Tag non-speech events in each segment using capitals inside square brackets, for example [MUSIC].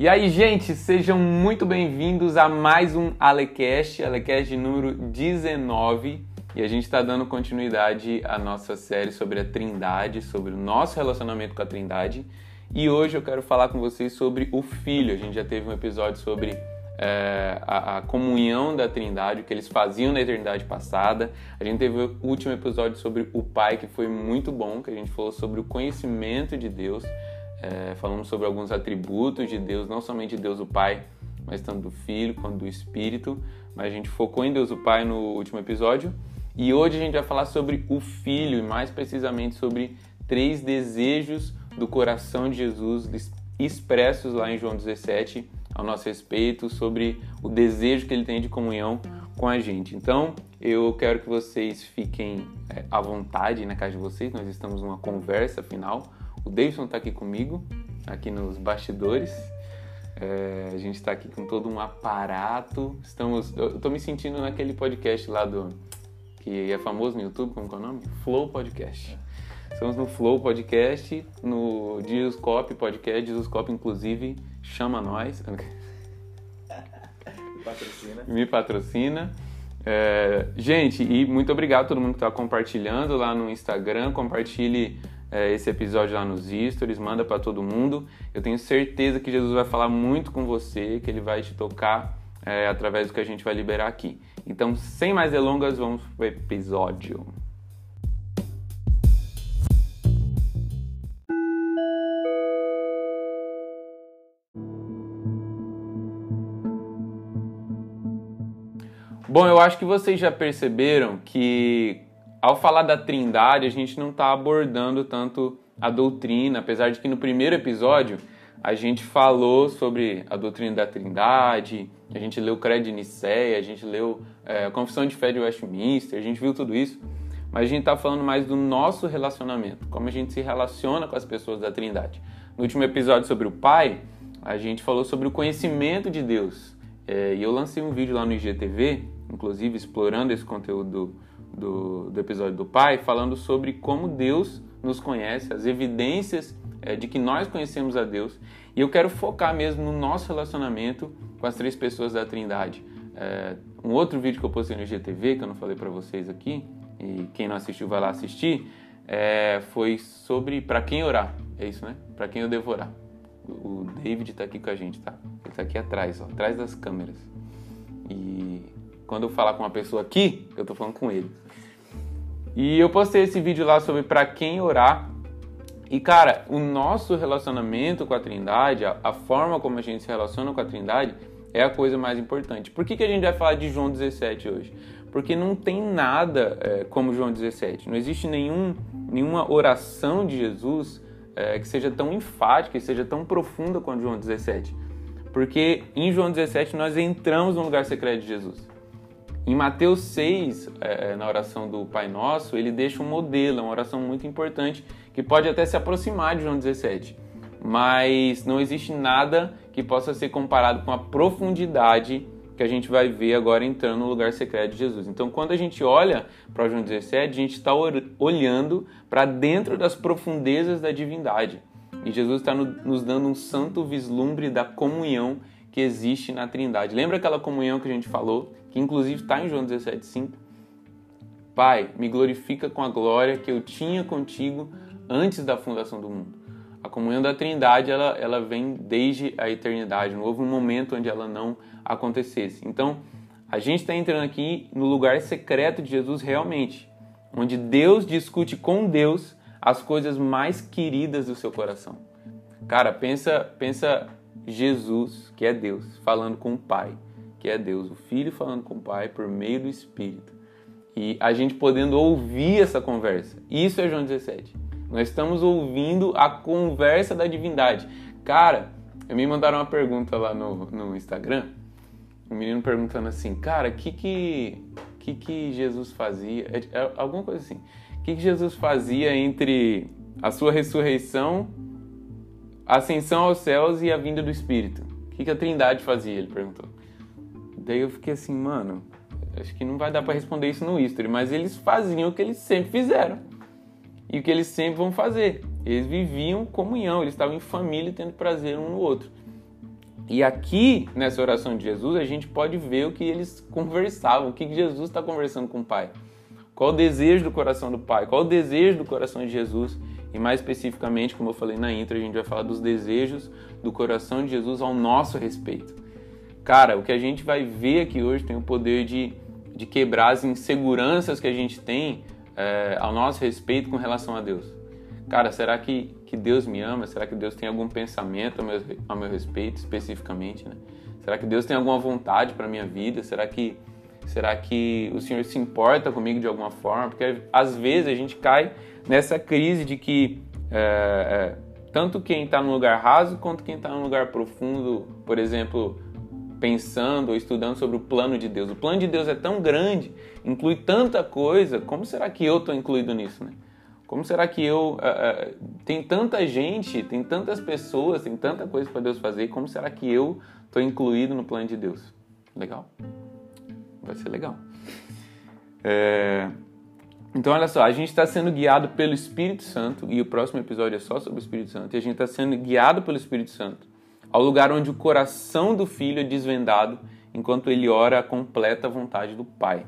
E aí, gente, sejam muito bem-vindos a mais um Alecast, Alecast número 19. E a gente está dando continuidade à nossa série sobre a Trindade, sobre o nosso relacionamento com a Trindade. E hoje eu quero falar com vocês sobre o Filho. A gente já teve um episódio sobre é, a, a, comunhão da Trindade, o que eles faziam na eternidade passada. A gente teve o último episódio sobre o Pai, que foi muito bom, que a gente falou sobre o conhecimento de Deus. É, falamos sobre alguns atributos de Deus, não somente de Deus o Pai, mas tanto do Filho quanto do Espírito. Mas a gente focou em Deus o Pai no último episódio. E hoje a gente vai falar sobre o Filho, e mais precisamente sobre três desejos do coração de Jesus expressos lá em João 17 ao nosso respeito, sobre o desejo que ele tem de comunhão com a gente. Então, eu quero que vocês fiquem é, à vontade na casa de vocês, nós estamos numa conversa final o Davidson está aqui comigo, aqui nos bastidores. É, a gente está aqui com todo um aparato. Estamos, eu estou me sentindo naquele podcast lá do que é famoso no YouTube, como é o nome? Flow Podcast. Estamos no Flow Podcast, no Dioscope Podcast. Dioscope, inclusive, chama nós. Me [LAUGHS] patrocina. Me patrocina. É, gente, e muito obrigado a todo mundo que está compartilhando lá no Instagram. Compartilhe é, esse episódio lá nos stories, manda para todo mundo. Eu tenho certeza que Jesus vai falar muito com você, que ele vai te tocar é, através do que a gente vai liberar aqui. Então, sem mais delongas, vamos pro episódio. Bom, eu acho que vocês já perceberam que ao falar da Trindade, a gente não está abordando tanto a doutrina, apesar de que no primeiro episódio a gente falou sobre a doutrina da Trindade, a gente leu o Credo de Nicéia, a gente leu é, a Confissão de Fé de Westminster, a gente viu tudo isso, mas a gente está falando mais do nosso relacionamento, como a gente se relaciona com as pessoas da Trindade. No último episódio sobre o Pai, a gente falou sobre o conhecimento de Deus, é, e eu lancei um vídeo lá no IGTV, inclusive explorando esse conteúdo do, do episódio do Pai, falando sobre como Deus nos conhece, as evidências é, de que nós conhecemos a Deus. E eu quero focar mesmo no nosso relacionamento com as três pessoas da Trindade. É, um outro vídeo que eu postei no GTV, que eu não falei para vocês aqui, e quem não assistiu vai lá assistir, é, foi sobre para quem orar. É isso, né? Para quem eu devorar. O David está aqui com a gente, tá? Ele está aqui atrás, ó, atrás das câmeras. E quando eu falar com uma pessoa aqui, eu tô falando com ele. E eu postei esse vídeo lá sobre para quem orar. E cara, o nosso relacionamento com a Trindade, a, forma como a gente se relaciona com a Trindade, é a coisa mais importante. Por que, que a gente vai falar de João 17 hoje? Porque não tem nada é, como João 17. Não existe nenhum, nenhuma oração de Jesus é, que seja tão enfática e seja tão profunda quanto João 17. Porque em João 17 nós entramos no lugar secreto de Jesus. Em Mateus 6, é, é, na oração do Pai Nosso, ele deixa um modelo, uma oração muito importante, que pode até se aproximar de João 17. Mas não existe nada que possa ser comparado com a profundidade que a gente vai ver agora entrando no lugar secreto de Jesus. Então, quando a gente olha para João 17, a gente está olhando para dentro das profundezas da divindade. E Jesus está nos dando um santo vislumbre da comunhão que existe na Trindade. Lembra aquela comunhão que a gente falou, que inclusive está em João 17,5? Pai, me glorifica com a glória que eu tinha contigo antes da fundação do mundo. A comunhão da Trindade ela, ela vem desde a eternidade. Não houve um momento onde ela não acontecesse. Então, a gente está entrando aqui no lugar secreto de Jesus realmente, onde Deus discute com Deus as coisas mais queridas do seu coração. Cara, pensa, pensa Jesus, que é Deus, falando com o Pai, que é Deus, o Filho falando com o Pai por meio do Espírito. E a gente podendo ouvir essa conversa. Isso é João 17. Nós estamos ouvindo a conversa da divindade. Cara, me mandaram uma pergunta lá no, no Instagram. Um menino perguntando assim, cara, o que que, que que Jesus fazia? É, é, alguma coisa assim. O que, que Jesus fazia entre a sua ressurreição a ascensão aos céus e a vinda do Espírito. O que, que a Trindade fazia? Ele perguntou. Daí eu fiquei assim, mano, acho que não vai dar para responder isso no history, mas eles faziam o que eles sempre fizeram e o que eles sempre vão fazer. Eles viviam comunhão, eles estavam em família tendo prazer um no outro. E aqui, nessa oração de Jesus, a gente pode ver o que eles conversavam, o que Jesus está conversando com o Pai. Qual o desejo do coração do Pai? Qual o desejo do coração de Jesus? E mais especificamente, como eu falei na intro, a gente vai falar dos desejos do coração de Jesus ao nosso respeito. Cara, o que a gente vai ver aqui hoje tem o poder de, de quebrar as inseguranças que a gente tem é, ao nosso respeito com relação a Deus. Cara, será que, que Deus me ama? Será que Deus tem algum pensamento ao meu, ao meu respeito, especificamente? Né? Será que Deus tem alguma vontade para minha vida? Será que será que o Senhor se importa comigo de alguma forma? Porque às vezes a gente cai nessa crise de que é, é, tanto quem está num lugar raso quanto quem está num lugar profundo, por exemplo, pensando ou estudando sobre o plano de Deus. O plano de Deus é tão grande, inclui tanta coisa, como será que eu estou incluído nisso, né? Como será que eu. Uh, uh, tem tanta gente, tem tantas pessoas, tem tanta coisa para Deus fazer, como será que eu estou incluído no plano de Deus? Legal? Vai ser legal. É... Então, olha só, a gente está sendo guiado pelo Espírito Santo, e o próximo episódio é só sobre o Espírito Santo, e a gente está sendo guiado pelo Espírito Santo ao lugar onde o coração do filho é desvendado enquanto ele ora a completa vontade do Pai.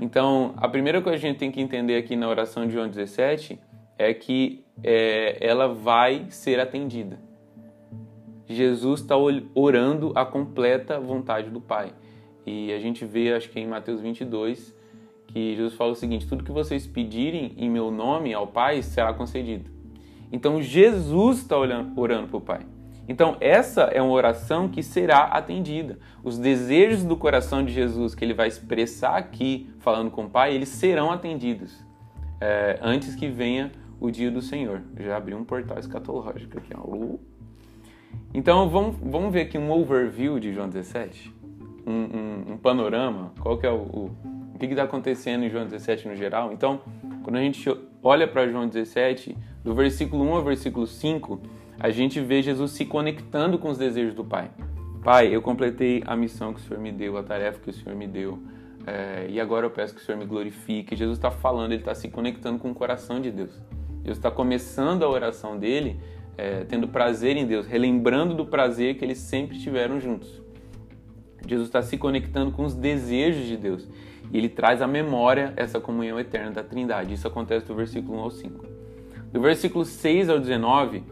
Então, a primeira coisa que a gente tem que entender aqui na oração de João 17 é que é, ela vai ser atendida. Jesus está orando a completa vontade do Pai. E a gente vê, acho que em Mateus 22, que Jesus fala o seguinte: tudo que vocês pedirem em meu nome ao Pai será concedido. Então Jesus está orando para o Pai. Então, essa é uma oração que será atendida. Os desejos do coração de Jesus que ele vai expressar aqui, falando com o Pai, eles serão atendidos é, antes que venha o dia do Senhor. Eu já abri um portal escatológico aqui. Ó. Então, vamos, vamos ver aqui um overview de João 17, um, um, um panorama, qual que é o, o, o que está acontecendo em João 17 no geral. Então, quando a gente olha para João 17, do versículo 1 ao versículo 5, a gente vê Jesus se conectando com os desejos do Pai. Pai, eu completei a missão que o Senhor me deu, a tarefa que o Senhor me deu, é, e agora eu peço que o Senhor me glorifique. Jesus está falando, ele está se conectando com o coração de Deus. Jesus está começando a oração dele é, tendo prazer em Deus, relembrando do prazer que eles sempre tiveram juntos. Jesus está se conectando com os desejos de Deus e ele traz à memória essa comunhão eterna da Trindade. Isso acontece do versículo 1 ao 5. Do versículo 6 ao 19,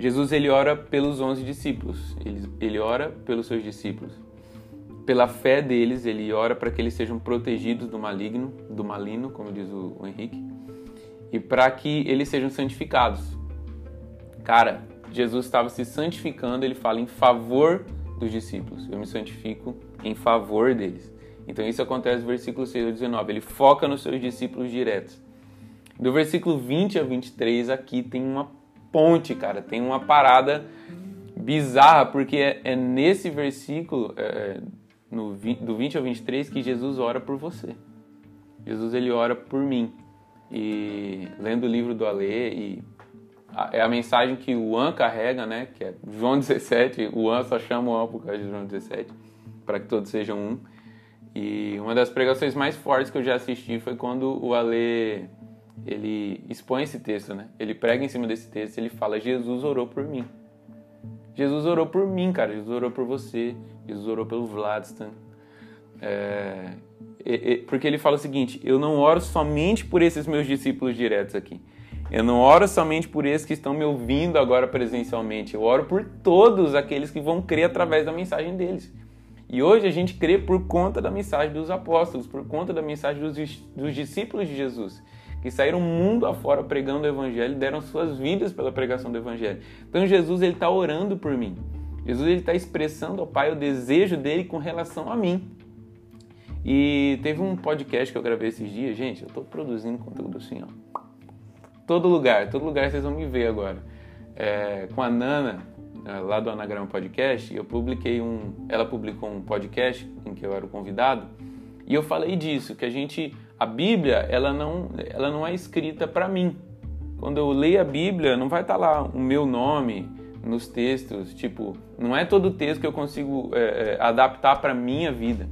Jesus ele ora pelos onze discípulos, ele, ele ora pelos seus discípulos. Pela fé deles, ele ora para que eles sejam protegidos do maligno, do maligno, como diz o, o Henrique, e para que eles sejam santificados. Cara, Jesus estava se santificando, ele fala em favor dos discípulos. Eu me santifico em favor deles. Então isso acontece no versículo 6 ao 19. Ele foca nos seus discípulos diretos. Do versículo 20 a 23, aqui tem uma ponte, cara. Tem uma parada bizarra, porque é, é nesse versículo, é, no, do 20 ao 23, que Jesus ora por você. Jesus ele ora por mim. E lendo o livro do Alê, e a, é a mensagem que o An carrega, né? Que é João 17. O An só chama o An por causa de João 17, para que todos sejam um. E uma das pregações mais fortes que eu já assisti foi quando o Alê ele expõe esse texto, né? Ele prega em cima desse texto, ele fala: Jesus orou por mim. Jesus orou por mim, cara. Jesus orou por você. Jesus orou pelo Vladstan. É, porque ele fala o seguinte: eu não oro somente por esses meus discípulos diretos aqui. Eu não oro somente por esses que estão me ouvindo agora presencialmente. Eu oro por todos aqueles que vão crer através da mensagem deles. E hoje a gente crê por conta da mensagem dos apóstolos, por conta da mensagem dos, dos discípulos de Jesus que saíram mundo afora pregando o evangelho, deram suas vidas pela pregação do evangelho. Então Jesus ele está orando por mim. Jesus ele está expressando ao Pai o desejo dele com relação a mim. E teve um podcast que eu gravei esses dias, gente. Eu estou produzindo conteúdo assim, ó. Todo lugar, todo lugar vocês vão me ver agora. É, com a Nana, é, lá do Anagrama Podcast, eu publiquei um. Ela publicou um podcast em que eu era o convidado. E eu falei disso, que a gente a Bíblia ela não, ela não é escrita para mim. Quando eu leio a Bíblia, não vai estar tá lá o meu nome nos textos. Tipo, não é todo texto que eu consigo é, é, adaptar para minha vida.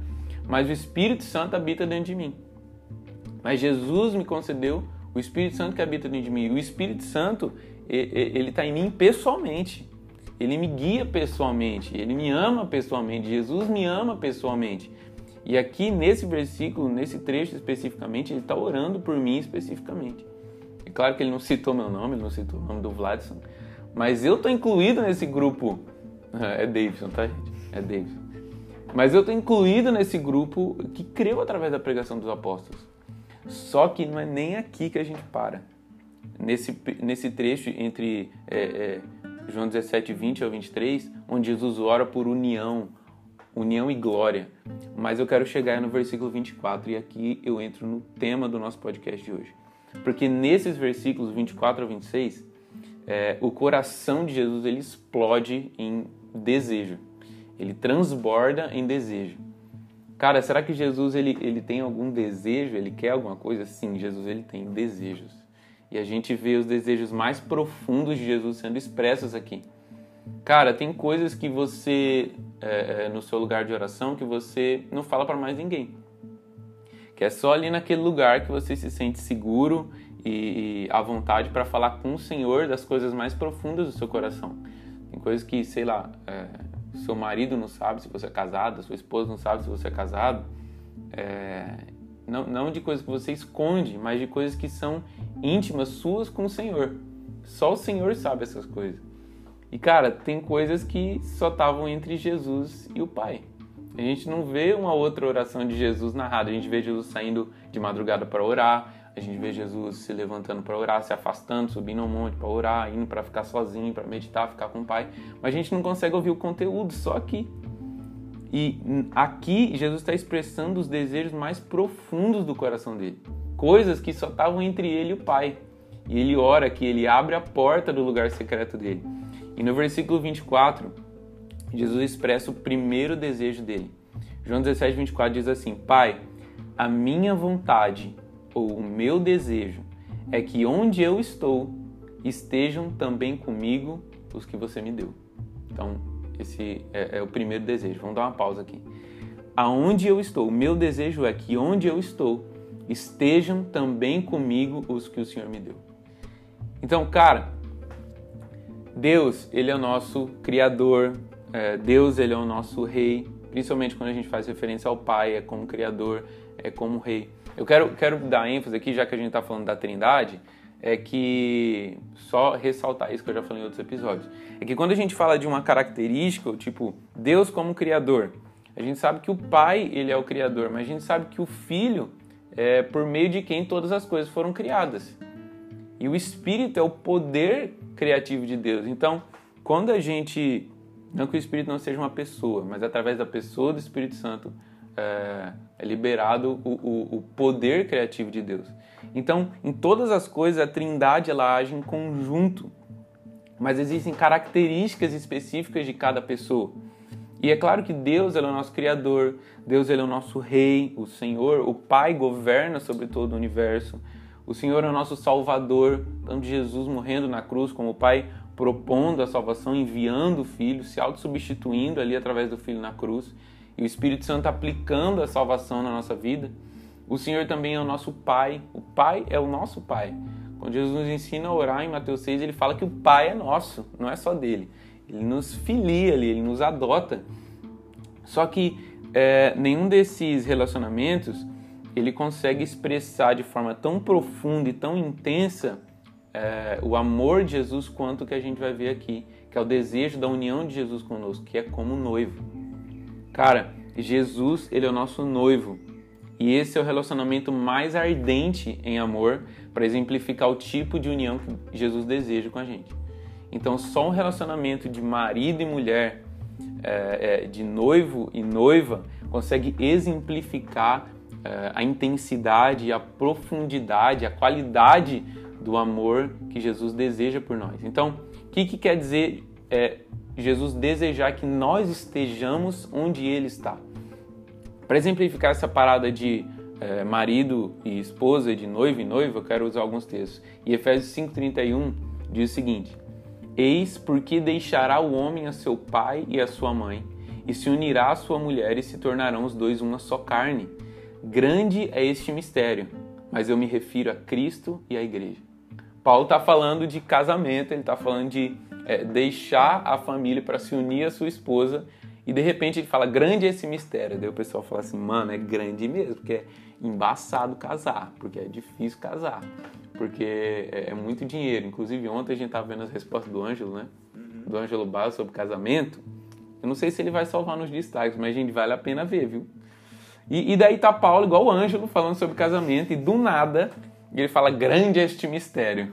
Mas o Espírito Santo habita dentro de mim. Mas Jesus me concedeu o Espírito Santo que habita dentro de mim. O Espírito Santo, ele está em mim pessoalmente. ele me guia pessoalmente, ele me ama pessoalmente, Jesus me ama pessoalmente. E aqui nesse versículo, nesse trecho especificamente, ele está orando por mim especificamente. É claro que ele não citou meu nome, ele não citou o nome do Vladson, mas eu estou incluído nesse grupo. É Davidson, tá, gente? É Davidson. Mas eu estou incluído nesse grupo que creu através da pregação dos apóstolos. Só que não é nem aqui que a gente para. Nesse, nesse trecho entre é, é, João 17, 20 ao 23, onde Jesus ora por união, união e glória. Mas eu quero chegar no versículo 24 e aqui eu entro no tema do nosso podcast de hoje. Porque nesses versículos 24 ao 26, é, o coração de Jesus ele explode em desejo. Ele transborda em desejo. Cara, será que Jesus ele, ele tem algum desejo? Ele quer alguma coisa? Sim, Jesus ele tem desejos. E a gente vê os desejos mais profundos de Jesus sendo expressos aqui. Cara, tem coisas que você, é, é no seu lugar de oração, que você não fala para mais ninguém. Que é só ali naquele lugar que você se sente seguro e, e à vontade para falar com o Senhor das coisas mais profundas do seu coração. Tem coisas que, sei lá, é, seu marido não sabe se você é casado, sua esposa não sabe se você é casado. É, não, não de coisas que você esconde, mas de coisas que são íntimas suas com o Senhor. Só o Senhor sabe essas coisas. E cara, tem coisas que só estavam entre Jesus e o Pai. A gente não vê uma outra oração de Jesus narrada. A gente vê Jesus saindo de madrugada para orar, a gente vê Jesus se levantando para orar, se afastando, subindo ao monte para orar, indo para ficar sozinho, para meditar, ficar com o Pai. Mas a gente não consegue ouvir o conteúdo, só aqui. E aqui Jesus está expressando os desejos mais profundos do coração dele. Coisas que só estavam entre ele e o Pai. E ele ora que ele abre a porta do lugar secreto dele. E no versículo 24, Jesus expressa o primeiro desejo dele. João 17, 24 diz assim: Pai, a minha vontade ou o meu desejo é que onde eu estou estejam também comigo os que você me deu. Então, esse é, é, o primeiro desejo. Vamos dar uma pausa aqui. Aonde eu estou, o meu desejo é que onde eu estou estejam também comigo os que o Senhor me deu. Então, cara, Deus, ele é o nosso criador. É, Deus, ele é o nosso rei. Principalmente quando a gente faz referência ao Pai, é como criador, é como rei. Eu quero, quero dar ênfase aqui, já que a gente está falando da Trindade, é que só ressaltar isso que eu já falei em outros episódios. É que quando a gente fala de uma característica, tipo Deus como criador, a gente sabe que o Pai ele é o criador, mas a gente sabe que o Filho é por meio de quem todas as coisas foram criadas. E o Espírito é o poder criativo de Deus. Então, quando a gente não que o Espírito não seja uma pessoa, mas através da pessoa do Espírito Santo é, é liberado o, o, o, poder criativo de Deus. Então, em todas as coisas, a Trindade ela age em conjunto, mas existem características específicas de cada pessoa. E é claro que Deus é o nosso Criador, Deus ele é o nosso Rei, o Senhor, o Pai governa sobre todo o universo. O Senhor é o nosso Salvador, tanto Jesus morrendo na cruz, como o Pai propondo a salvação, enviando o Filho, se auto-substituindo ali através do Filho na cruz e o Espírito Santo aplicando a salvação na nossa vida. O Senhor também é o nosso Pai. O Pai é o nosso Pai. Quando Jesus nos ensina a orar em Mateus 6, ele fala que o Pai é nosso, não é só dele. Ele nos filia ali, ele nos adota. Só que é, nenhum desses relacionamentos ele consegue expressar de forma tão profunda e tão intensa é, o amor de Jesus quanto que a gente vai ver aqui, que é o desejo da união de Jesus conosco, que é como noivo. Cara, Jesus, ele é o nosso noivo. E esse é o relacionamento mais ardente em amor para exemplificar o tipo de união que Jesus deseja com a gente. Então, só um relacionamento de marido e mulher, é, é, de noivo e noiva, consegue exemplificar a intensidade, a profundidade, a qualidade do amor que Jesus deseja por nós. Então, o que, que quer dizer é, Jesus desejar que nós estejamos onde Ele está. Para exemplificar essa parada de é, marido e esposa, de noivo e noiva, eu quero usar alguns textos. E Efésios 5,31 diz o seguinte: Eis porque deixará o homem a seu pai e a sua mãe, e se unirá à sua mulher, e se tornarão os dois uma só carne. Grande é este mistério, mas eu me refiro a Cristo e à igreja. Paulo está falando de casamento, ele está falando de é, deixar a família para se unir à sua esposa e de repente ele fala, grande é esse mistério. Daí o pessoal fala assim, mano, é grande mesmo, porque é embaçado casar, porque é difícil casar, porque é, é muito dinheiro. Inclusive ontem a gente tava vendo as respostas do Ângelo, né? Uhum. Do Ângelo Barros sobre casamento. Eu não sei se ele vai salvar nos destaques, mas gente, vale a pena ver, viu? E, e daí tá Paulo, igual o Ângelo, falando sobre casamento, e do nada ele fala, grande é este mistério.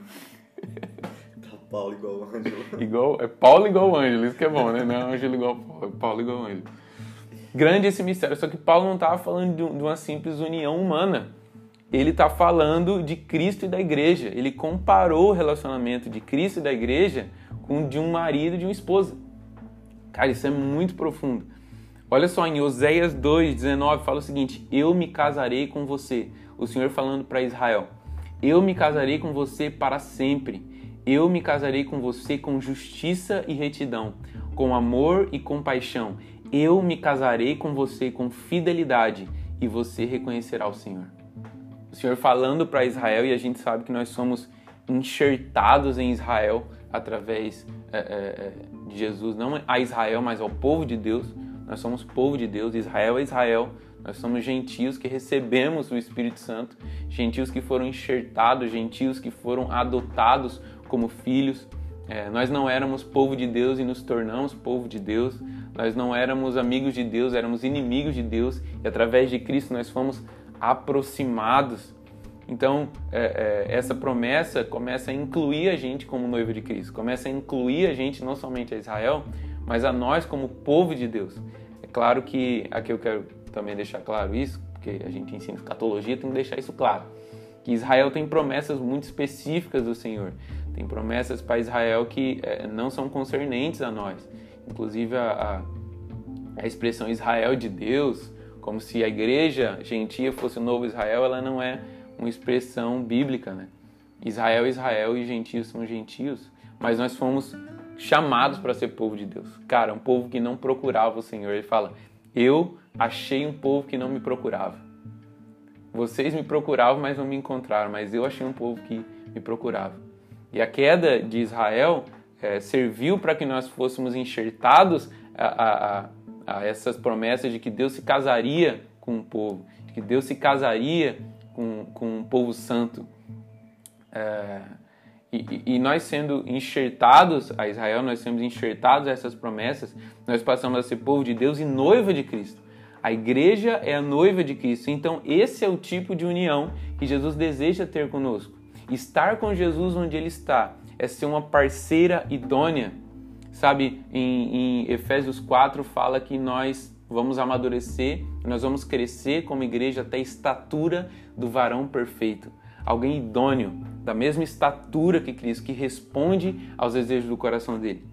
Paulo igual o Ângelo. Igual, é Paulo igual o Ângelo, isso que é bom, né? Não é Ângelo igual Paulo, é Paulo igual o Ângelo. Grande esse mistério, só que Paulo não estava falando de uma simples união humana. Ele está falando de Cristo e da igreja. Ele comparou o relacionamento de Cristo e da igreja com o de um marido e de uma esposa. Cara, isso é muito profundo. Olha só, em Oséias 2,19 fala o seguinte: Eu me casarei com você. O Senhor falando para Israel: Eu me casarei com você para sempre eu me casarei com você com justiça e retidão, com amor e compaixão. Eu me casarei com você com fidelidade e você reconhecerá o Senhor. O Senhor falando para Israel e a gente sabe que nós somos enxertados em Israel através é, é, de Jesus, não a Israel, mas ao povo de Deus. Nós somos povo de Deus, Israel é Israel. Nós somos gentios que recebemos o Espírito Santo, gentios que foram enxertados, gentios que foram adotados como filhos. É, nós não éramos povo de Deus e nos tornamos povo de Deus. Nós não éramos amigos de Deus, éramos inimigos de Deus. E através de Cristo nós fomos aproximados. Então, é, é, essa promessa começa a incluir a gente como noivo de Cristo, começa a incluir a gente não somente a Israel, mas a nós como povo de Deus. É claro que aqui eu quero também deixar claro isso, porque a gente ensina escatologia, tem que deixar isso claro. Que Israel tem promessas muito específicas do Senhor. Tem promessas para Israel que é, não são concernentes a nós. Inclusive a, a, a, expressão Israel de Deus, como se a igreja gentia fosse o novo Israel, ela não é uma expressão bíblica, né? Israel Israel e gentios são gentios, mas nós fomos chamados para ser povo de Deus. Cara, um povo que não procurava o Senhor. Ele fala: Eu achei um povo que não me procurava. Vocês me procuravam, mas não me encontraram, mas eu achei um povo que me procurava. E a queda de Israel é, serviu para que nós fôssemos enxertados a, a, a, essas promessas de que Deus se casaria com o povo, que Deus se casaria com, com um povo santo. É, e, e, nós sendo enxertados a Israel, nós somos enxertados a essas promessas, nós passamos a ser povo de Deus e noiva de Cristo. A igreja é a noiva de Cristo. Então, esse é o tipo de união que Jesus deseja ter conosco. Estar com Jesus onde ele está é ser uma parceira idônea. Sabe, em, em Efésios 4 fala que nós vamos amadurecer, nós vamos crescer como igreja até a estatura do varão perfeito. Alguém idôneo, da mesma estatura que Cristo, que responde aos desejos do coração dele.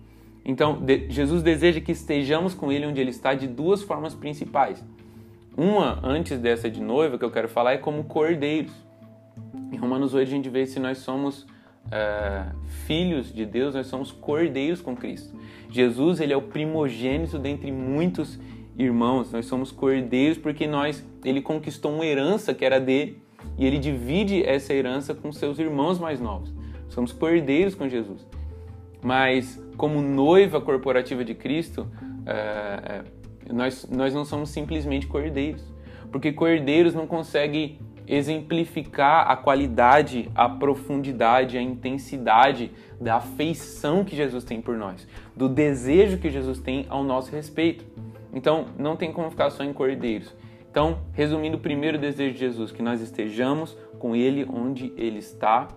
Então, de, Jesus deseja que estejamos com ele onde ele está de duas formas principais. Uma, antes dessa de noiva, que eu quero falar, é como cordeiros. Em Romanos 8 a gente vê se nós somos é, filhos de Deus, nós somos cordeiros com Cristo. Jesus ele é o primogênito dentre muitos irmãos. Nós somos cordeiros porque nós ele conquistou uma herança que era dele e ele divide essa herança com seus irmãos mais novos. Somos cordeiros com Jesus. Mas como noiva corporativa de Cristo, é, nós, nós não somos simplesmente cordeiros, porque cordeiros não conseguem exemplificar a qualidade, a profundidade, a intensidade da afeição que Jesus tem por nós, do desejo que Jesus tem ao nosso respeito. Então, não tem como ficar só em cordeiros. Então, resumindo, o primeiro desejo de Jesus, que nós estejamos com Ele onde Ele está,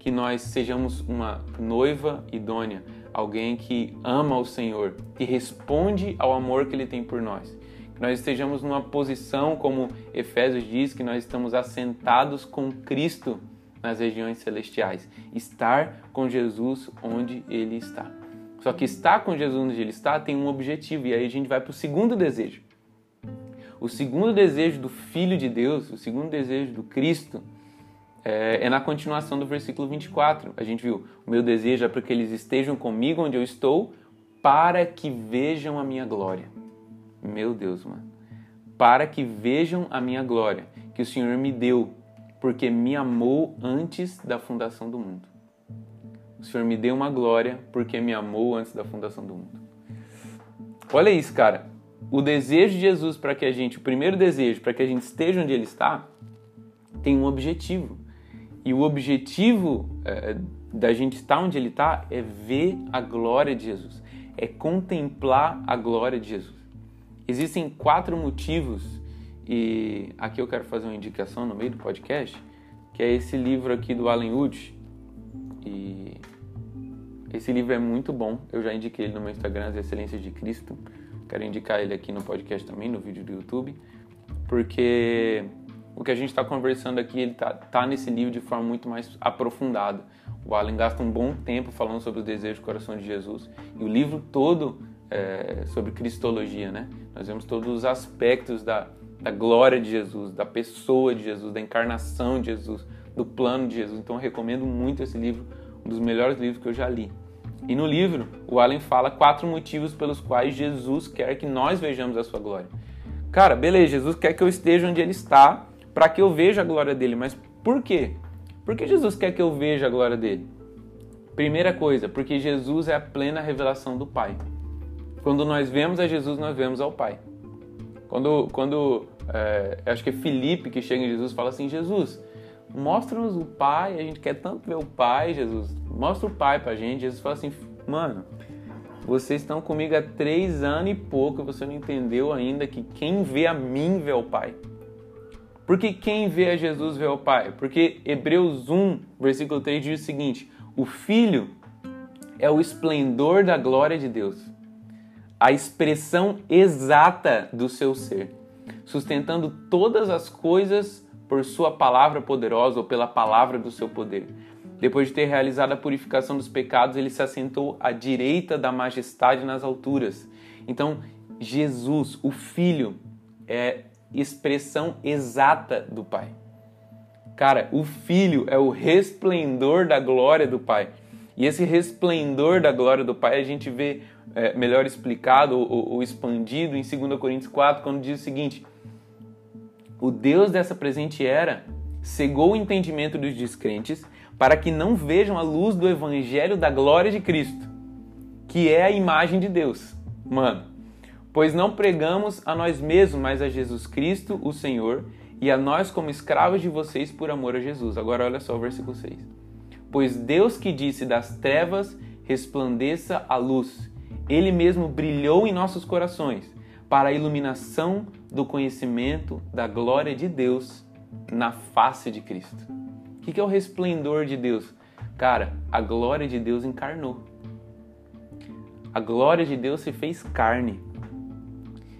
que nós sejamos uma noiva idônea, alguém que ama o Senhor, que responde ao amor que Ele tem por nós nós estejamos numa posição, como Efésios diz, que nós estamos assentados com Cristo nas regiões celestiais. Estar com Jesus onde Ele está. Só que estar com Jesus onde Ele está tem um objetivo, e aí a gente vai para o segundo desejo. O segundo desejo do Filho de Deus, o segundo desejo do Cristo, é, é, na continuação do versículo 24. A gente viu: o meu desejo é para que eles estejam comigo onde eu estou, para que vejam a minha glória. Meu Deus, mano. Para que vejam a minha glória, que o Senhor me deu, porque me amou antes da fundação do mundo. O Senhor me deu uma glória porque me amou antes da fundação do mundo. Olha isso, cara. O desejo de Jesus para que a gente, o primeiro desejo para que a gente esteja onde Ele está, tem um objetivo. E o objetivo é, da gente estar onde Ele está é ver a glória de Jesus, é contemplar a glória de Jesus. Existem quatro motivos, e aqui eu quero fazer uma indicação no meio do podcast, que é esse livro aqui do Alan Wood. E esse livro é muito bom, eu já indiquei ele no meu Instagram, As Excelências de Cristo. Quero indicar ele aqui no podcast também, no vídeo do YouTube, porque o que a gente está conversando aqui, ele tá, tá nesse livro de forma muito mais aprofundada. O Alan gasta um bom tempo falando sobre os desejos do coração de Jesus. E o livro todo é sobre cristologia, né? Nós vemos todos os aspectos da, da glória de Jesus, da pessoa de Jesus, da encarnação de Jesus, do plano de Jesus. Então eu recomendo muito esse livro, um dos melhores livros que eu já li. E no livro, o Allen fala quatro motivos pelos quais Jesus quer que nós vejamos a sua glória. Cara, beleza, Jesus quer que eu esteja onde ele está para que eu veja a glória dele, mas por quê? Por que Jesus quer que eu veja a glória dele? Primeira coisa, porque Jesus é a plena revelação do Pai. Quando nós vemos a Jesus, nós vemos ao Pai. Quando, quando é, acho que é Felipe que chega em Jesus fala assim: Jesus, mostra-nos o Pai, a gente quer tanto ver o Pai, Jesus, mostra o Pai pra gente. Jesus fala assim: Mano, vocês estão comigo há três anos e pouco você não entendeu ainda que quem vê a mim vê o Pai. Porque quem vê a Jesus vê o Pai? Porque Hebreus 1, versículo 3 diz o seguinte: O Filho é o esplendor da glória de Deus, a expressão exata do seu ser, sustentando todas as coisas por sua palavra poderosa ou pela palavra do seu poder. Depois de ter realizado a purificação dos pecados, ele se assentou à direita da majestade nas alturas. Então, Jesus, o Filho, é expressão exata do Pai. Cara, o Filho é o resplendor da glória do Pai. E esse resplendor da glória do Pai a gente vê é, melhor explicado ou, ou expandido em 2 Coríntios 4, quando diz o seguinte: O Deus dessa presente era cegou o entendimento dos descrentes para que não vejam a luz do evangelho da glória de Cristo, que é a imagem de Deus. Mano, Pois não pregamos a nós mesmos, mas a Jesus Cristo, o Senhor, e a nós como escravos de vocês por amor a Jesus. Agora olha só o versículo 6. Pois Deus que disse das trevas resplandeça a luz, ele mesmo brilhou em nossos corações para a iluminação do conhecimento da glória de Deus na face de Cristo. O que é o resplendor de Deus? Cara, a glória de Deus encarnou. A glória de Deus se fez carne.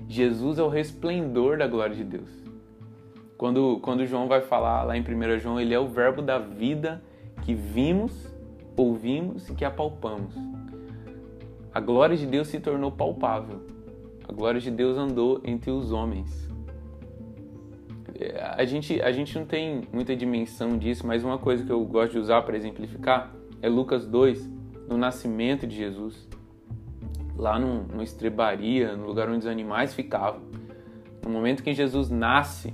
Jesus é o resplendor da glória de Deus. Quando, quando João vai falar lá em 1 João, ele é o verbo da vida que vimos, ouvimos e que apalpamos. A glória de Deus se tornou palpável. A glória de Deus andou entre os homens. A gente, a gente não tem muita dimensão disso, mas uma coisa que eu gosto de usar para exemplificar é Lucas 2, no nascimento de Jesus lá no, no estrebaria, no lugar onde os animais ficavam. No momento que Jesus nasce,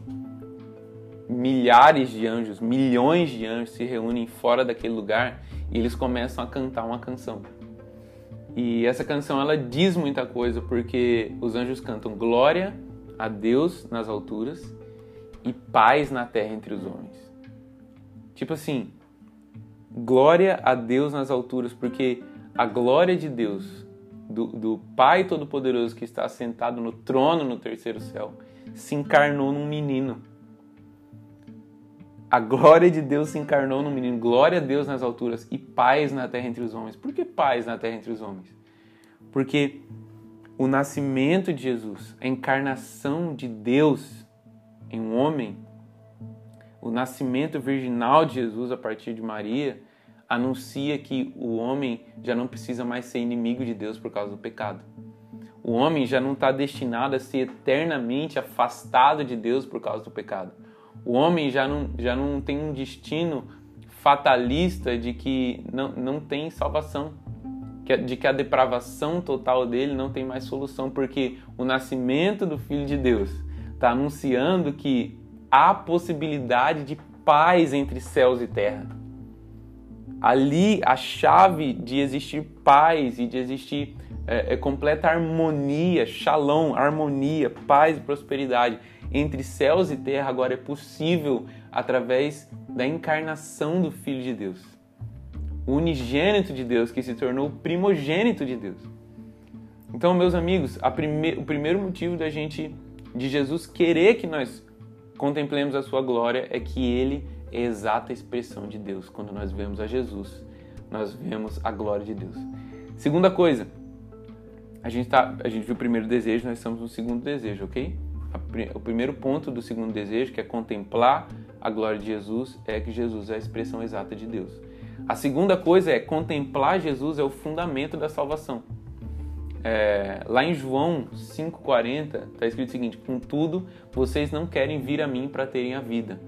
milhares de anjos, milhões de anjos se reúnem fora daquele lugar e eles começam a cantar uma canção. E essa canção ela diz muita coisa porque os anjos cantam glória a Deus nas alturas e paz na terra entre os homens. Tipo assim, glória a Deus nas alturas, porque a glória de Deus do, do Pai Todo-Poderoso que está sentado no trono no terceiro céu, se encarnou num menino. A glória de Deus se encarnou num menino. Glória a Deus nas alturas e paz na terra entre os homens. Por que paz na terra entre os homens? Porque o nascimento de Jesus, a encarnação de Deus em um homem, o nascimento virginal de Jesus a partir de Maria, anuncia que o homem já não precisa mais ser inimigo de Deus por causa do pecado. O homem já não está destinado a ser eternamente afastado de Deus por causa do pecado. O homem já não, já não tem um destino fatalista de que não, não tem salvação, de que a depravação total dele não tem mais solução, porque o nascimento do Filho de Deus está anunciando que há possibilidade de paz entre céus e terra. Ali a chave de existir paz e de existir é, é completa harmonia, shalom, harmonia, paz e prosperidade entre céus e terra agora é possível através da encarnação do Filho de Deus. O unigênito de Deus que se tornou o primogênito de Deus. Então, meus amigos, prime... o primeiro motivo da gente, de Jesus querer que nós contemplemos a sua glória é que ele é a exata expressão de Deus. Quando nós vemos a Jesus, nós vemos a glória de Deus. Segunda coisa, a gente, tá, a gente viu o primeiro desejo, nós estamos no segundo desejo, ok? O primeiro ponto do segundo desejo, que é contemplar a glória de Jesus, é que Jesus é a expressão exata de Deus. A segunda coisa é contemplar Jesus é o fundamento da salvação. É, lá em João 5,40 está escrito o seguinte: Contudo, vocês não querem vir a mim para terem a vida.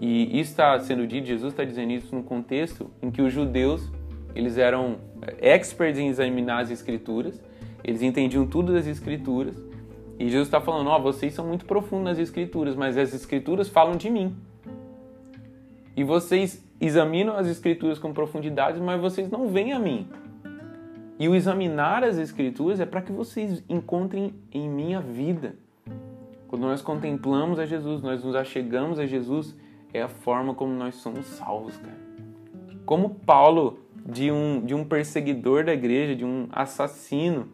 E isso está sendo dito, Jesus está dizendo isso no contexto em que os judeus eles eram é, experts em examinar as escrituras, eles entendiam tudo das escrituras, e Jesus está falando: Ó, oh, vocês são muito profundos nas escrituras, mas as escrituras falam de mim. E vocês examinam as escrituras com profundidade, mas vocês não veem a mim. E o examinar as escrituras é para que vocês encontrem em mim a vida. Quando nós contemplamos a Jesus, nós nos achegamos a Jesus, é a forma como nós somos salvos, cara. Como Paulo, de um, de um perseguidor da igreja, de um assassino,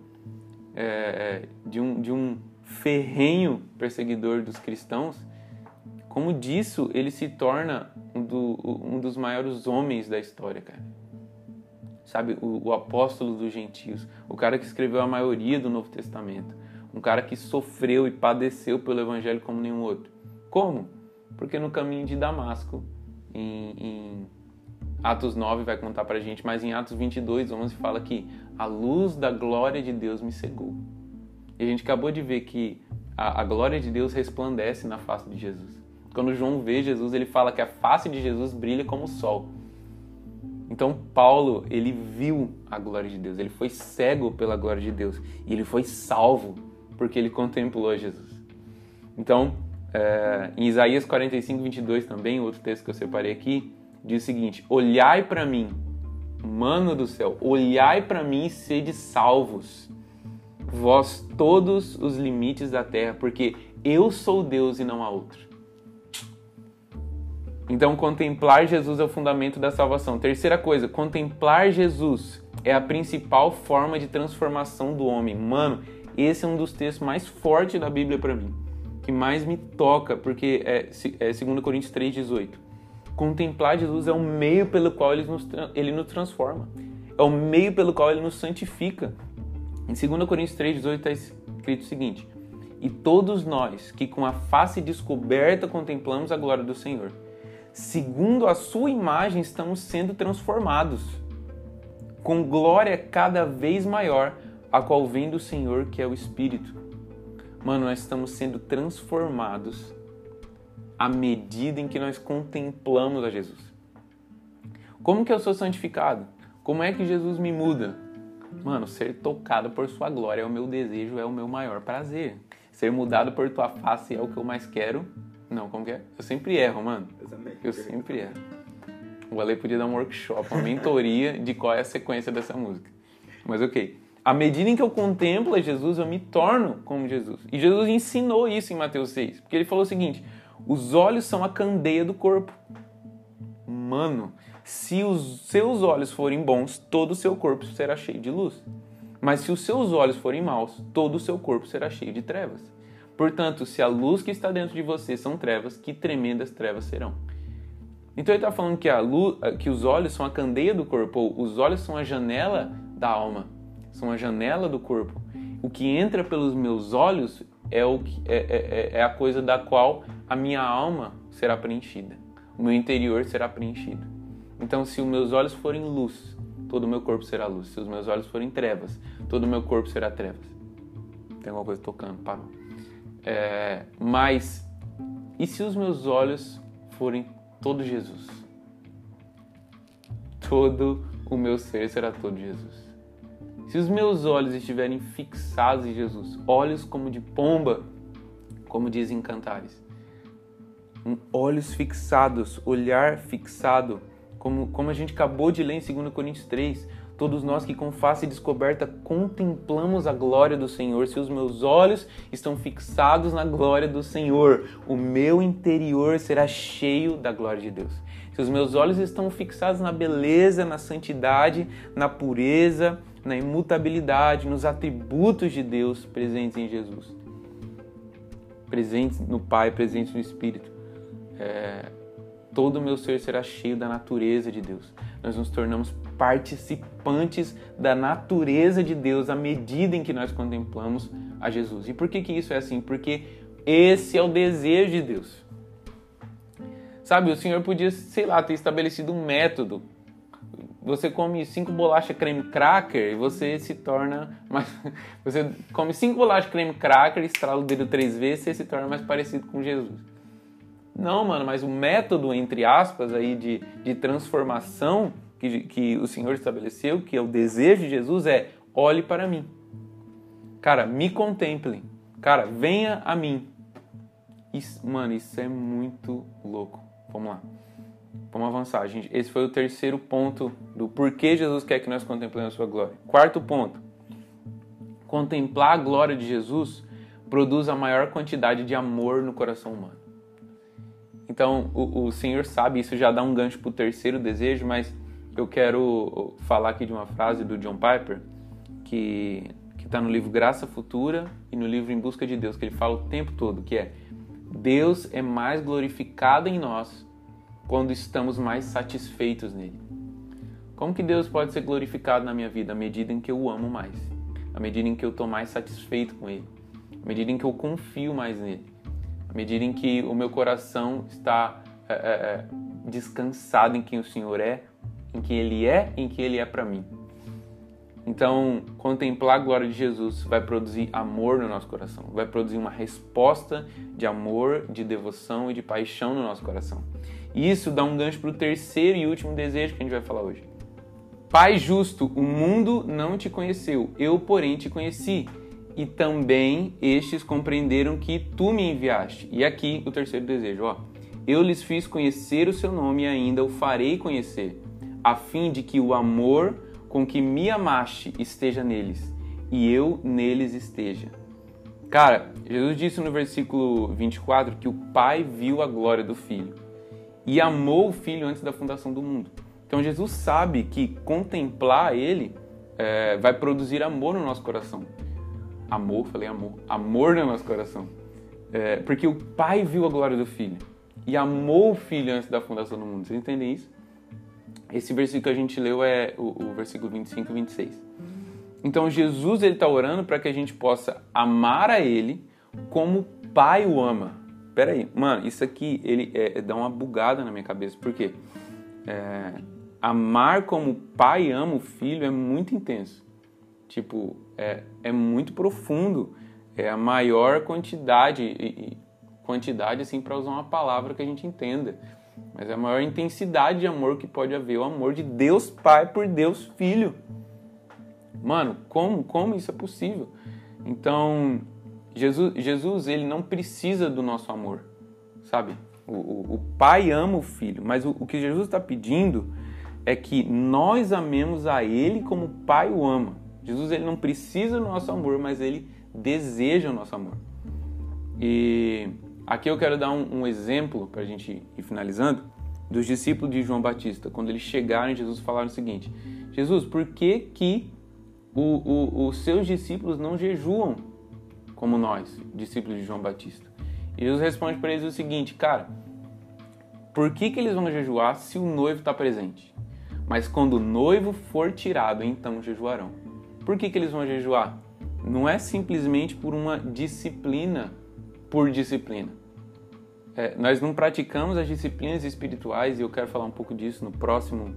é, de, um, de um ferrenho perseguidor dos cristãos, como disso ele se torna um, do, um dos maiores homens da história, cara sabe, o, o apóstolo dos gentios, o cara que escreveu a maioria do Novo Testamento, um cara que sofreu e padeceu pelo evangelho como nenhum outro. Como? Porque no caminho de Damasco, em, em Atos 9 vai contar pra gente, mas em Atos 22, 11 fala que a luz da glória de Deus me cegou. E a gente acabou de ver que a, a glória de Deus resplandece na face de Jesus. Quando João vê Jesus, ele fala que a face de Jesus brilha como o sol. Então Paulo, ele viu a glória de Deus, ele foi cego pela glória de Deus e ele foi salvo porque ele contemplou Jesus. Então, é, em Isaías 45, 22 também, outro texto que eu separei aqui, diz o seguinte: Olhai para mim, mano do céu, olhai para mim e sede salvos, vós todos os limites da terra, porque eu sou Deus e não há outro. Então, contemplar Jesus é o fundamento da salvação. Terceira coisa, contemplar Jesus é a principal forma de transformação do homem. Mano, esse é um dos textos mais fortes da Bíblia para mim, que mais me toca, porque é, é 2 Coríntios 3,18. Contemplar Jesus é o meio pelo qual ele nos, ele nos transforma, é o meio pelo qual ele nos santifica. Em 2 Coríntios 3,18 está escrito o seguinte: E todos nós que com a face descoberta contemplamos a glória do Senhor segundo a sua imagem, estamos sendo transformados, com glória cada vez maior, a qual vem do Senhor, que é o Espírito. Mano, nós estamos sendo transformados à medida em que nós contemplamos a Jesus. Como que eu sou santificado? Como é que Jesus me muda? Mano, ser tocado por sua glória é o meu desejo, é o meu maior prazer. Ser mudado por tua face é o que eu mais quero não, como que é? Eu sempre erro, mano. Eu também. Eu sempre erro. O Ale podia dar um workshop, uma mentoria [LAUGHS] de qual é a sequência dessa música. Mas ok. À medida em que eu contemplo Jesus, eu me torno como Jesus. E Jesus ensinou isso em Mateus 6. Porque ele falou o seguinte: os olhos são a candeia do corpo. Mano, se os seus olhos forem bons, todo o seu corpo será cheio de luz. Mas se os seus olhos forem maus, todo o seu corpo será cheio de trevas. Portanto, se a luz que está dentro de você são trevas, que tremendas trevas serão. Então ele está falando que, a luz, que os olhos são a candeia do corpo, ou os olhos são a janela da alma, são a janela do corpo. O que entra pelos meus olhos é, o que, é, é, é, é a coisa da qual a minha alma será preenchida, o meu interior será preenchido. Então, se os meus olhos forem luz, todo o meu corpo será luz. Se os meus olhos forem trevas, todo o meu corpo será trevas. Tem alguma coisa tocando, parou. É, mas e se os meus olhos forem todo Jesus? Todo o meu ser será todo Jesus. Se os meus olhos estiverem fixados em Jesus, olhos como de pomba, como dizem Cantares, olhos fixados, olhar fixado Como, como a gente acabou de ler em 2 Coríntios 3, todos nós que com face descoberta contemplamos a glória do Senhor, se os meus olhos estão fixados na glória do Senhor, o meu interior será cheio da glória de Deus. Se os meus olhos estão fixados na beleza, na santidade, na pureza, na imutabilidade, nos atributos de Deus presentes em Jesus, presentes no Pai, presentes no Espírito, é, todo o meu ser será cheio da natureza de Deus. Nós nos tornamos participantes da natureza de Deus à medida em que nós contemplamos a Jesus. E por que, que isso é assim? Porque esse é o desejo de Deus. Sabe, o Senhor podia, sei lá, ter estabelecido um método. Você come cinco bolachas creme cracker e você se torna mais. [LAUGHS] Você come cinco bolachas creme cracker, estrala o dedo três vezes e você se torna mais parecido com Jesus. Não, mano, mas o método, entre aspas, aí de, de transformação que, que o Senhor estabeleceu, que é o desejo de Jesus, é olhe para mim. Cara, me contemplem. Cara, venha a mim. Isso, mano, isso é muito louco. Vamos lá. Vamos avançar, gente. Esse foi o terceiro ponto do porquê Jesus quer que nós contemplemos a sua glória. Quarto ponto. Contemplar a glória de Jesus produz a maior quantidade de amor no coração humano. Então, o, o Senhor sabe, isso já dá um gancho para o terceiro desejo, mas eu quero falar aqui de uma frase do John Piper, que está no livro Graça Futura e no livro Em Busca de Deus, que ele fala o tempo todo, que é Deus é mais glorificado em nós quando estamos mais satisfeitos nele. Como que Deus pode ser glorificado na minha vida? À medida em que eu o amo mais, à medida em que eu estou mais satisfeito com ele, à medida em que eu confio mais nele à medida em que o meu coração está é, é, descansado em quem o Senhor é, em quem Ele é, em quem Ele é para mim. Então, contemplar a glória de Jesus vai produzir amor no nosso coração, vai produzir uma resposta de amor, de devoção e de paixão no nosso coração. E isso dá um gancho para o terceiro e último desejo que a gente vai falar hoje. Pai justo, o mundo não te conheceu, eu, porém, te conheci e também estes compreenderam que tu me enviaste. E aqui o terceiro desejo, ó. Eu lhes fiz conhecer o seu nome e ainda o farei conhecer, a fim de que o amor com que me amaste esteja neles e eu neles esteja. Cara, Jesus disse no versículo 24 que o Pai viu a glória do Filho e amou o Filho antes da fundação do mundo. Então Jesus sabe que contemplar Ele é, vai produzir amor no nosso coração amor, falei amor, amor no nosso coração. É, porque o Pai viu a glória do Filho e amou o Filho antes da fundação do mundo. Vocês entendem isso? Esse versículo que a gente leu é o, o versículo 25 e 26. Então Jesus ele está orando para que a gente possa amar a Ele como o Pai o ama. Pera aí, mano, isso aqui ele é, é, dá uma bugada na minha cabeça. Por quê? É, amar como o Pai ama o Filho é muito intenso. Tipo, é, é muito profundo. É a maior quantidade, e, quantidade assim para usar uma palavra que a gente entenda. Mas é a maior intensidade de amor que pode haver, o amor de Deus Pai por Deus Filho. Mano, como, como isso é possível? Então, Jesus, Jesus ele não precisa do nosso amor, sabe? O, o, o Pai ama o Filho, mas o, o que Jesus está pedindo é que nós amemos a Ele como o Pai o ama. Jesus ele não precisa do nosso amor, mas ele deseja o nosso amor. E aqui eu quero dar um, um exemplo para a gente ir finalizando dos discípulos de João Batista. Quando eles chegaram, Jesus falaram o seguinte: Jesus, por que que o, o, os seus discípulos não jejuam como nós, discípulos de João Batista? E Jesus responde para eles o seguinte, cara, por que, que eles vão jejuar se o noivo está presente? Mas quando o noivo for tirado, então jejuarão. Por que, que eles vão jejuar? Não é simplesmente por uma disciplina por disciplina. É, nós não praticamos as disciplinas espirituais, e eu quero falar um pouco disso no próximo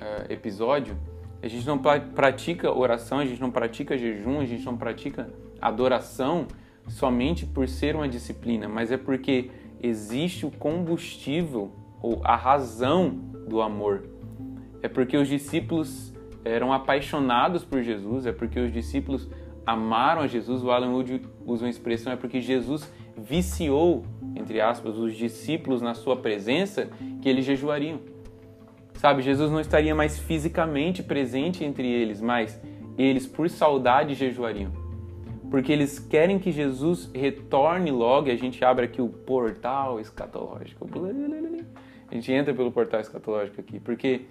é, episódio. A gente não pratica oração, a gente não pratica jejum, a gente não pratica adoração somente por ser uma disciplina, mas é porque existe o combustível ou a razão do amor. É porque os discípulos eram apaixonados por Jesus, é porque os discípulos amaram a Jesus. O Alan Wood usa uma expressão, é porque Jesus viciou, entre aspas, os discípulos na sua presença, que eles jejuariam. Sabe, Jesus não estaria mais fisicamente presente entre eles, mas eles, por saudade, jejuariam. Porque eles querem que Jesus retorne logo, e a gente abre aqui o portal escatológico. A gente entra pelo portal escatológico aqui, porque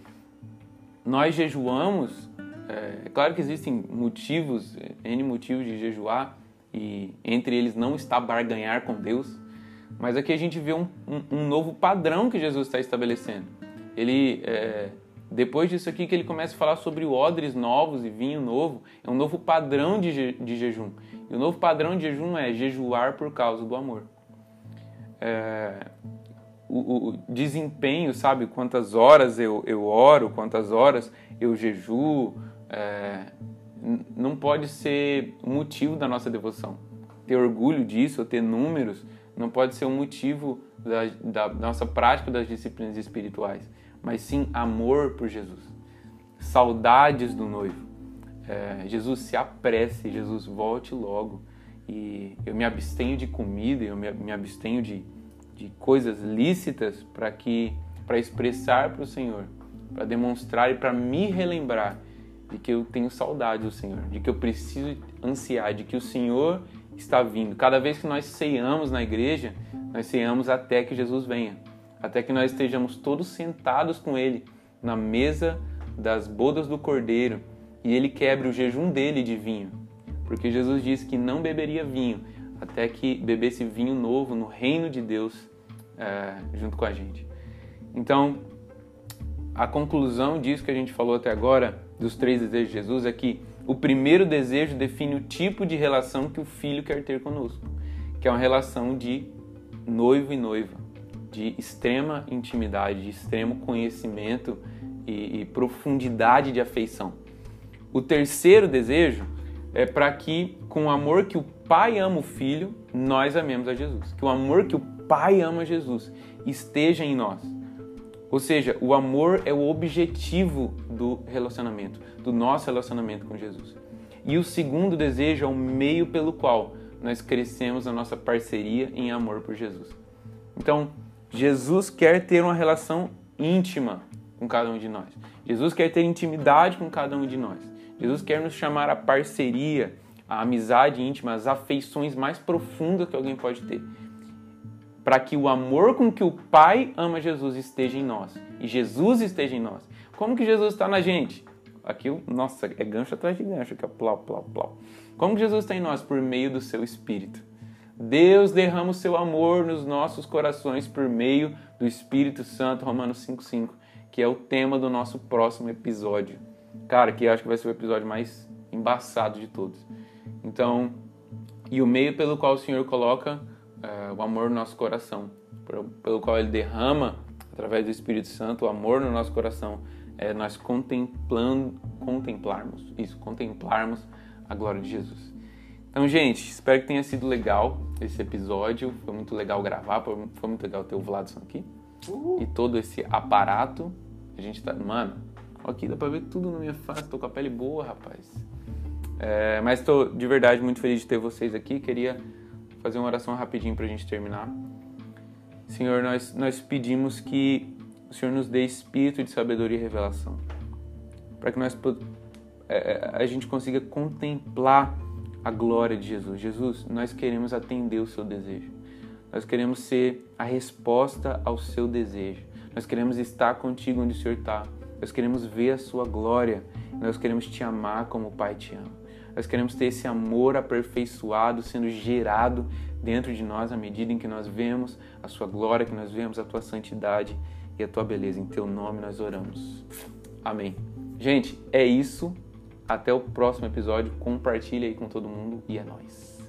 nós jejuamos. É, claro que existem motivos, N motivos de jejuar, e entre eles não está barganhar com Deus, mas aqui a gente vê um, um, um novo padrão que Jesus está estabelecendo. Ele, é, depois disso aqui, que ele começa a falar sobre odres novos e vinho novo, é um novo padrão de, je, de jejum. E o novo padrão de jejum é jejuar por causa do amor. É, o, o, desempenho, sabe? Quantas horas eu, eu oro, quantas horas eu jejuo, é, não pode ser motivo da nossa devoção. Ter orgulho disso, ou ter números, não pode ser um motivo da, da nossa prática das disciplinas espirituais, mas sim amor por Jesus. Saudades do noivo. É, Jesus se apresse, Jesus volte logo. E eu me abstenho de comida, eu me, me abstenho de, de coisas lícitas para que para expressar para o Senhor, para demonstrar e para me relembrar de que eu tenho saudade do Senhor, de que eu preciso ansiar, de que o Senhor está vindo. Cada vez que nós ceiamos na igreja, nós ceiamos até que Jesus venha, até que nós estejamos todos sentados com Ele na mesa das bodas do Cordeiro e Ele quebre o jejum dele de vinho, porque Jesus disse que não beberia vinho até que bebesse vinho novo no reino de Deus é, junto com a gente. Então, a conclusão disso que a gente falou até agora, dos três desejos de Jesus, é que o primeiro desejo define o tipo de relação que o filho quer ter conosco, que é uma relação de noivo e noiva, de extrema intimidade, de extremo conhecimento e, e profundidade de afeição. O terceiro desejo é para que, com o amor que o Pai ama o Filho, nós amemos a Jesus. Que o amor que o Pai ama Jesus esteja em nós. Ou seja, o amor é o objetivo do relacionamento, do nosso relacionamento com Jesus. E o segundo desejo é o meio pelo qual nós crescemos a nossa parceria em amor por Jesus. Então, Jesus quer ter uma relação íntima com cada um de nós. Jesus quer ter intimidade com cada um de nós. Jesus quer nos chamar a parceria, a amizade íntima, as afeições mais profundas que alguém pode ter para que o amor com que o Pai ama Jesus esteja em nós e Jesus esteja em nós. Como que Jesus está na gente? Aqui, nossa, é gancho atrás de gancho, aqui, plau, plau, plau. Como que Jesus está em nós? Por meio do seu Espírito. Deus derrama o seu amor nos nossos corações por meio do Espírito Santo, Romanos 5,5, que é o tema do nosso próximo episódio. Cara, que acho que vai ser o episódio mais embaçado de todos. Então, e o meio pelo qual o Senhor coloca uh, o amor no nosso coração, pelo qual Ele derrama, através do Espírito Santo, o amor no nosso coração, é nós contemplando, contemplarmos, isso, contemplarmos a glória de Jesus. Então, gente, espero que tenha sido legal esse episódio. Foi muito legal gravar, foi muito legal ter o Vladson aqui. E todo esse aparato. A gente tá. Mano, aqui dá pra ver tudo na minha face. Tô com a pele boa, rapaz. É, mas estou de verdade muito feliz de ter vocês aqui. Queria fazer uma oração rapidinho para a gente terminar. Senhor, nós, nós pedimos que o Senhor nos dê espírito de sabedoria e revelação, para que nós é, é, a gente consiga contemplar a glória de Jesus. Jesus, nós queremos atender o seu desejo. Nós queremos ser a resposta ao seu desejo. Nós queremos estar contigo onde o Senhor está. Nós queremos ver a sua glória. Nós queremos te amar como o Pai te ama. Nós queremos ter esse amor aperfeiçoado sendo gerado dentro de nós à medida em que nós vemos a Sua glória, que nós vemos a Tua santidade e a Tua beleza. Em Teu nome nós oramos. Amém. Gente, é isso. Até o próximo episódio. Compartilha aí com todo mundo e é nóis.